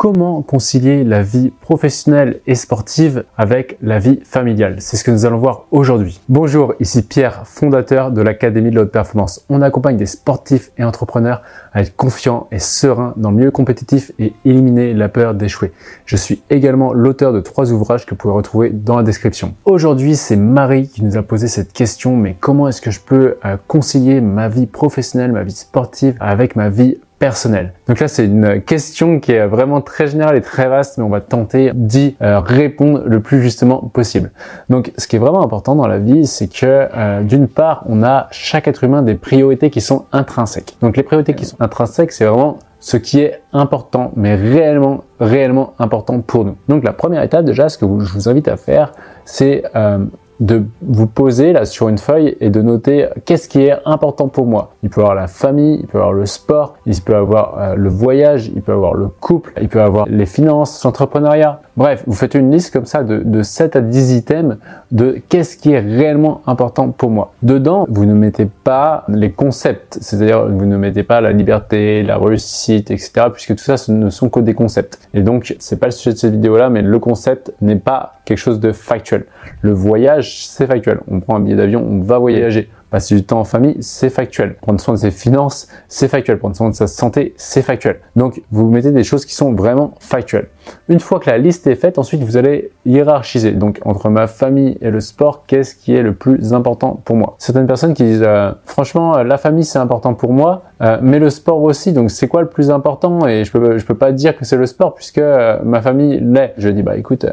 comment concilier la vie professionnelle et sportive avec la vie familiale? C'est ce que nous allons voir aujourd'hui. Bonjour, ici Pierre, fondateur de l'Académie de la Haute Performance. On accompagne des sportifs et entrepreneurs à être confiants et sereins dans le milieu compétitif et éliminer la peur d'échouer. Je suis également l'auteur de trois ouvrages que vous pouvez retrouver dans la description. Aujourd'hui, c'est Marie qui nous a posé cette question, mais comment est-ce que je peux euh, concilier ma vie professionnelle, ma vie sportive avec ma vie personnel. Donc là, c'est une question qui est vraiment très générale et très vaste, mais on va tenter d'y euh, répondre le plus justement possible. Donc, ce qui est vraiment important dans la vie, c'est que euh, d'une part, on a chaque être humain des priorités qui sont intrinsèques. Donc, les priorités qui sont intrinsèques, c'est vraiment ce qui est important, mais réellement, réellement important pour nous. Donc, la première étape, déjà, ce que je vous invite à faire, c'est euh, de vous poser là sur une feuille et de noter qu'est-ce qui est important pour moi. Il peut avoir la famille, il peut avoir le sport, il peut avoir euh, le voyage, il peut avoir le couple, il peut avoir les finances, l'entrepreneuriat. Bref, vous faites une liste comme ça de, de 7 à 10 items de qu'est-ce qui est réellement important pour moi. Dedans, vous ne mettez pas les concepts, c'est-à-dire vous ne mettez pas la liberté, la réussite, etc. puisque tout ça ce ne sont que des concepts. Et donc, c'est pas le sujet de cette vidéo-là, mais le concept n'est pas quelque chose de factuel. Le voyage, c'est factuel. On prend un billet d'avion, on va voyager. Passer du temps en famille, c'est factuel. Prendre soin de ses finances, c'est factuel. Prendre soin de sa santé, c'est factuel. Donc, vous mettez des choses qui sont vraiment factuelles. Une fois que la liste est faite, ensuite, vous allez hiérarchiser. Donc, entre ma famille et le sport, qu'est-ce qui est le plus important pour moi? Certaines personnes qui disent, euh, franchement, euh, la famille, c'est important pour moi, euh, mais le sport aussi. Donc, c'est quoi le plus important? Et je peux, je peux pas dire que c'est le sport puisque ma famille l'est. Je dis, bah, écoute,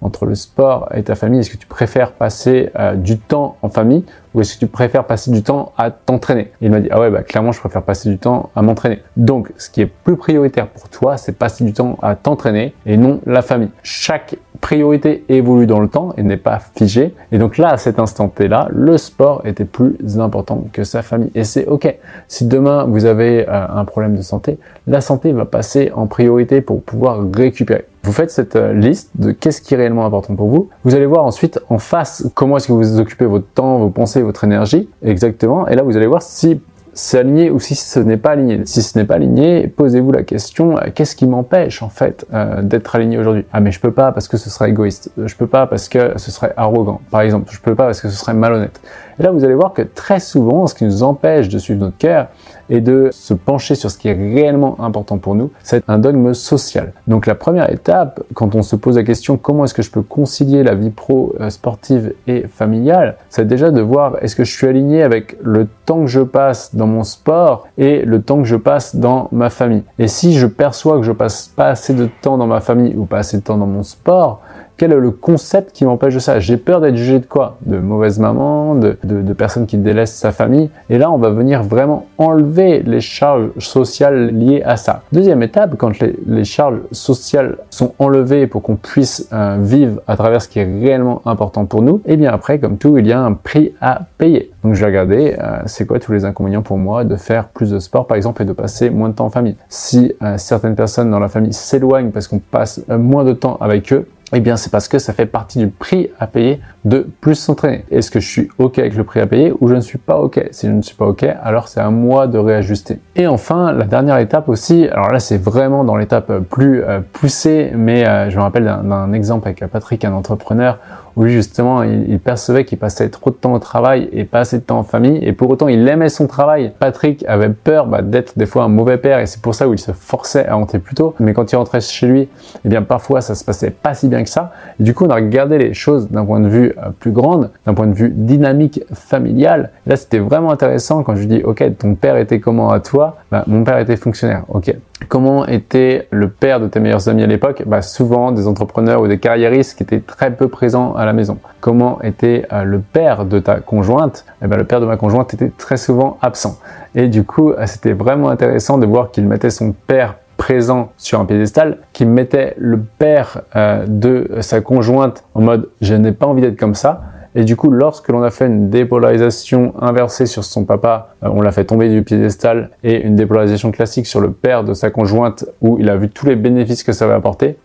entre le sport et ta famille, est-ce que tu préfères passer du temps en famille ou est-ce que tu préfères passer du temps à t'entraîner? Il m'a dit ah ouais bah clairement je préfère passer du temps à m'entraîner. Donc ce qui est plus prioritaire pour toi c'est passer du temps à t'entraîner et non la famille. Chaque priorité évolue dans le temps et n'est pas figée. Et donc là, à cet instant T-là, le sport était plus important que sa famille. Et c'est OK. Si demain vous avez euh, un problème de santé, la santé va passer en priorité pour pouvoir récupérer. Vous faites cette euh, liste de qu'est-ce qui est réellement important pour vous. Vous allez voir ensuite en face comment est-ce que vous occupez votre temps, vos pensées, votre énergie exactement. Et là, vous allez voir si c'est aligné ou si ce n'est pas aligné. Si ce n'est pas aligné, posez-vous la question euh, qu'est-ce qui m'empêche en fait euh, d'être aligné aujourd'hui? Ah mais je peux pas parce que ce serait égoïste. Je peux pas parce que ce serait arrogant. Par exemple, je peux pas parce que ce serait malhonnête. Et là, vous allez voir que très souvent, ce qui nous empêche de suivre notre cœur et de se pencher sur ce qui est réellement important pour nous, c'est un dogme social. Donc la première étape, quand on se pose la question comment est-ce que je peux concilier la vie pro, euh, sportive et familiale, c'est déjà de voir est-ce que je suis aligné avec le temps que je passe dans mon sport et le temps que je passe dans ma famille. Et si je perçois que je passe pas assez de temps dans ma famille ou pas assez de temps dans mon sport, quel est le concept qui m'empêche de ça? J'ai peur d'être jugé de quoi? De mauvaise maman, de, de, personnes qui délaissent sa famille. Et là, on va venir vraiment enlever les charges sociales liées à ça. Deuxième étape, quand les, charges sociales sont enlevées pour qu'on puisse euh, vivre à travers ce qui est réellement important pour nous, et eh bien après, comme tout, il y a un prix à payer. Donc je vais regarder, euh, c'est quoi tous les inconvénients pour moi de faire plus de sport par exemple et de passer moins de temps en famille. Si euh, certaines personnes dans la famille s'éloignent parce qu'on passe moins de temps avec eux, eh bien, c'est parce que ça fait partie du prix à payer de plus s'entraîner. Est-ce que je suis OK avec le prix à payer ou je ne suis pas OK? Si je ne suis pas OK, alors c'est à moi de réajuster. Et enfin, la dernière étape aussi, alors là, c'est vraiment dans l'étape plus euh, poussée, mais euh, je me rappelle d'un exemple avec Patrick, un entrepreneur, où justement il, percevait qu'il passait trop de temps au travail et pas assez de temps en famille et pour autant il aimait son travail. Patrick avait peur bah, d'être des fois un mauvais père et c'est pour ça où il se forçait à rentrer plus tôt. Mais quand il rentrait chez lui, eh bien parfois ça se passait pas si bien ça. Et du coup on a regardé les choses d'un point de vue euh, plus grande, d'un point de vue dynamique familial. Là c'était vraiment intéressant quand je dis ok ton père était comment à toi? Bah, Mon père était fonctionnaire. Ok Comment était le père de tes meilleurs amis à l'époque? Bah, Souvent des entrepreneurs ou des carriéristes qui étaient très peu présents à la maison. Comment était euh, le père de ta conjointe? Eh ben, Le père de ma conjointe était très souvent absent. Et du coup, euh, c'était vraiment intéressant de voir qu'il mettait son père présent sur un piédestal, qu'il mettait le père euh, de sa conjointe en mode je n'ai pas envie d'être comme ça, et du coup, lorsque l'on a fait une dépolarisation inversée sur son papa, euh, on l'a fait tomber du piédestal et une dépolarisation classique sur le père de sa conjointe où il a vu tous les bénéfices que ça va apporter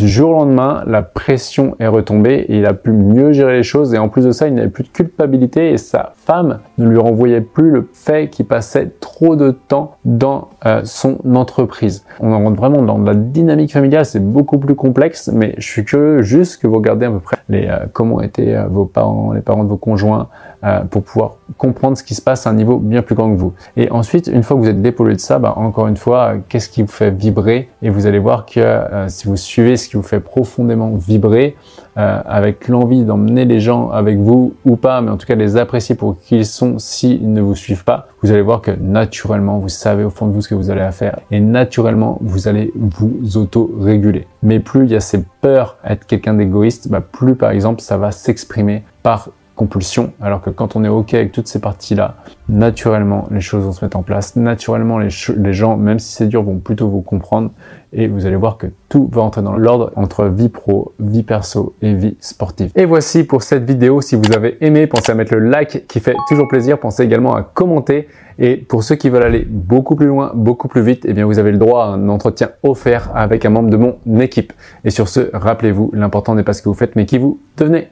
Du jour au lendemain, la pression est retombée et il a pu mieux gérer les choses et en plus de ça, il n'avait plus de culpabilité et sa femme ne lui renvoyait plus le fait qu'il passait trop de temps dans euh, son entreprise. On rentre vraiment dans la dynamique familiale, c'est beaucoup plus complexe, mais je suis curieux juste que vous regardez à peu près euh, comment étaient euh, vos parents, les parents de vos conjoints, pour pouvoir comprendre ce qui se passe à un niveau bien plus grand que vous. Et ensuite, une fois que vous êtes dépollé de ça, bah, encore une fois, qu'est-ce qui vous fait vibrer? Et vous allez voir que si vous suivez ce qui vous fait profondément vibrer, avec l'envie d'emmener les gens avec vous ou pas, mais en tout cas les apprécier pour qui ils sont s'ils ne vous suivent pas, vous allez voir que naturellement, vous savez au fond de vous ce que vous allez faire et naturellement, vous allez vous auto-réguler. Mais plus il y a ces peurs à être quelqu'un d'égoïste, bah plus par exemple, ça va s'exprimer par compulsion, alors que quand on est OK avec toutes ces parties-là, naturellement, les choses vont se mettre en place. Naturellement, les, les gens, même si c'est dur, vont plutôt vous comprendre et vous allez voir que tout va entrer dans l'ordre entre vie pro, vie perso et vie sportive. Et voici pour cette vidéo. Si vous avez aimé, pensez à mettre le like qui fait toujours plaisir. Pensez également à commenter. Et pour ceux qui veulent aller beaucoup plus loin, beaucoup plus vite, eh bien vous avez le droit à un entretien offert avec un membre de mon équipe. Et sur ce, rappelez-vous, l'important n'est pas ce que vous faites, mais qui vous devenez.